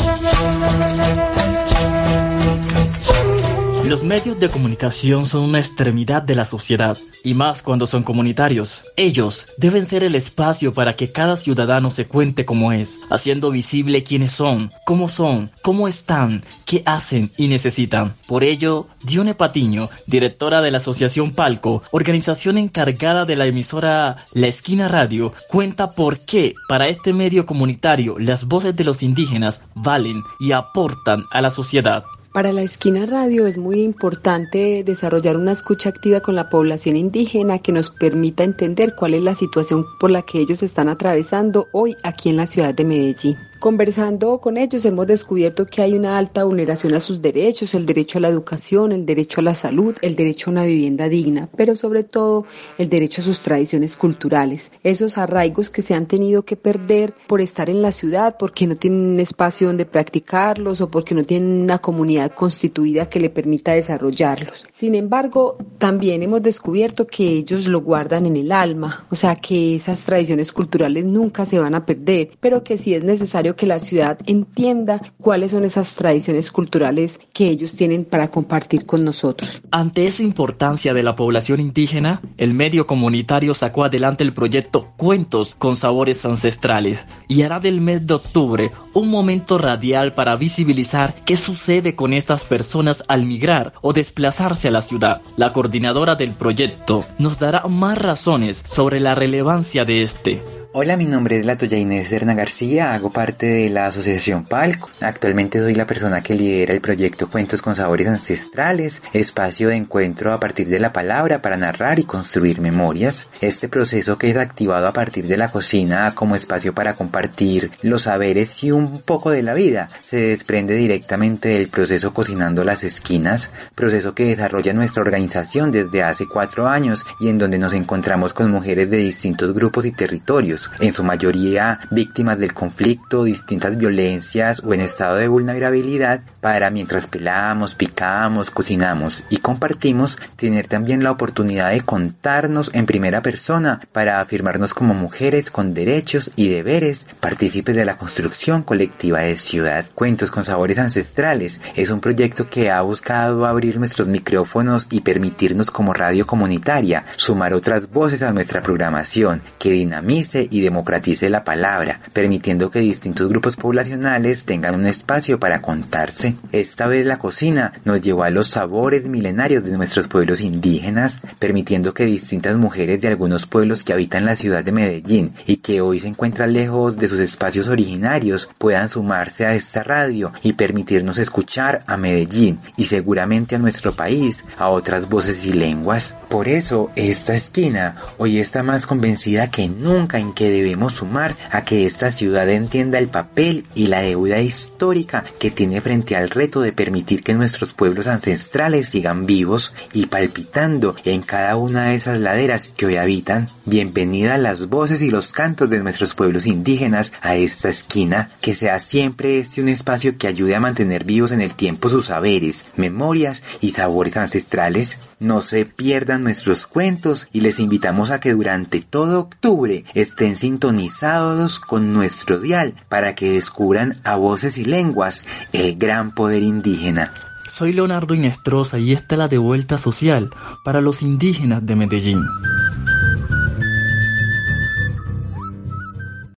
Thank you. Los medios de comunicación son una extremidad de la sociedad, y más cuando son comunitarios. Ellos deben ser el espacio para que cada ciudadano se cuente cómo es, haciendo visible quiénes son, cómo son, cómo están, qué hacen y necesitan. Por ello, Dione Patiño, directora de la Asociación Palco, organización encargada de la emisora La Esquina Radio, cuenta por qué para este medio comunitario las voces de los indígenas valen y aportan a la sociedad. Para la esquina radio es muy importante desarrollar una escucha activa con la población indígena que nos permita entender cuál es la situación por la que ellos están atravesando hoy aquí en la ciudad de Medellín. Conversando con ellos hemos descubierto que hay una alta vulneración a sus derechos, el derecho a la educación, el derecho a la salud, el derecho a una vivienda digna, pero sobre todo el derecho a sus tradiciones culturales, esos arraigos que se han tenido que perder por estar en la ciudad, porque no tienen espacio donde practicarlos o porque no tienen una comunidad constituida que le permita desarrollarlos. Sin embargo, también hemos descubierto que ellos lo guardan en el alma, o sea que esas tradiciones culturales nunca se van a perder, pero que si es necesario que la ciudad entienda cuáles son esas tradiciones culturales que ellos tienen para compartir con nosotros. Ante esa importancia de la población indígena, el medio comunitario sacó adelante el proyecto Cuentos con Sabores Ancestrales y hará del mes de octubre un momento radial para visibilizar qué sucede con estas personas al migrar o desplazarse a la ciudad. La coordinadora del proyecto nos dará más razones sobre la relevancia de este. Hola, mi nombre es la Toya Inés Serna García, hago parte de la Asociación Palco. Actualmente soy la persona que lidera el proyecto Cuentos con Sabores Ancestrales, espacio de encuentro a partir de la palabra para narrar y construir memorias. Este proceso que es activado a partir de la cocina como espacio para compartir los saberes y un poco de la vida, se desprende directamente del proceso Cocinando las Esquinas, proceso que desarrolla nuestra organización desde hace cuatro años y en donde nos encontramos con mujeres de distintos grupos y territorios en su mayoría víctimas del conflicto, distintas violencias o en estado de vulnerabilidad, para mientras pelamos, picamos, cocinamos y compartimos, tener también la oportunidad de contarnos en primera persona para afirmarnos como mujeres con derechos y deberes, partícipes de la construcción colectiva de ciudad. Cuentos con sabores ancestrales es un proyecto que ha buscado abrir nuestros micrófonos y permitirnos como radio comunitaria sumar otras voces a nuestra programación que dinamice y democratice la palabra, permitiendo que distintos grupos poblacionales tengan un espacio para contarse. Esta vez la cocina nos llevó a los sabores milenarios de nuestros pueblos indígenas, permitiendo que distintas mujeres de algunos pueblos que habitan la ciudad de Medellín y que hoy se encuentran lejos de sus espacios originarios puedan sumarse a esta radio y permitirnos escuchar a Medellín y seguramente a nuestro país, a otras voces y lenguas. Por eso, esta esquina hoy está más convencida que nunca en que debemos sumar a que esta ciudad entienda el papel y la deuda histórica que tiene frente al reto de permitir que nuestros pueblos ancestrales sigan vivos y palpitando en cada una de esas laderas que hoy habitan. Bienvenida las voces y los cantos de nuestros pueblos indígenas a esta esquina, que sea siempre este un espacio que ayude a mantener vivos en el tiempo sus saberes, memorias y sabores ancestrales. No se pierdan nuestros cuentos y les invitamos a que durante todo octubre estén sintonizados con nuestro dial para que descubran a voces y lenguas el gran poder indígena. Soy Leonardo Inestrosa y esta es la devuelta social para los indígenas de Medellín.